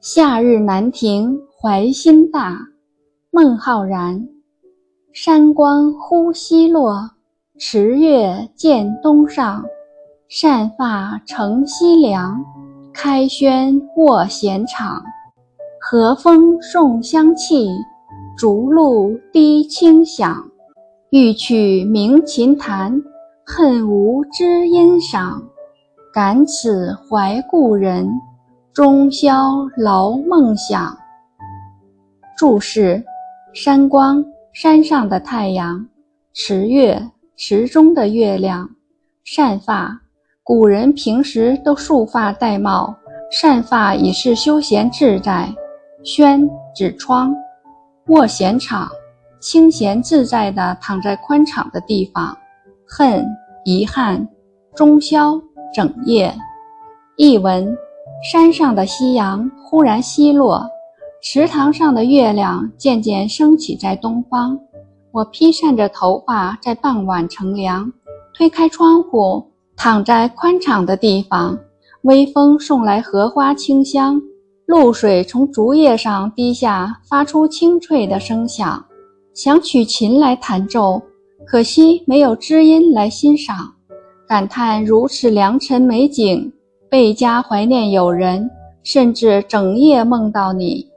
夏日南亭怀心大，孟浩然。山光忽西落，池月见东上。善发乘西凉，开轩卧闲场。和风送香气，竹露滴清响。欲取鸣琴弹，恨无知音赏。感此怀故人，终宵劳梦想。注释：山光。山上的太阳，池月，池中的月亮，善发，古人平时都束发戴帽，善发以是休闲自在。轩指窗，卧闲场，清闲自在地躺在宽敞的地方。恨，遗憾。中宵，整夜。译文：山上的夕阳忽然西落。池塘上的月亮渐渐升起在东方，我披散着头发在傍晚乘凉，推开窗户，躺在宽敞的地方。微风送来荷花清香，露水从竹叶上滴下，发出清脆的声响。想取琴来弹奏，可惜没有知音来欣赏。感叹如此良辰美景，倍加怀念友人，甚至整夜梦到你。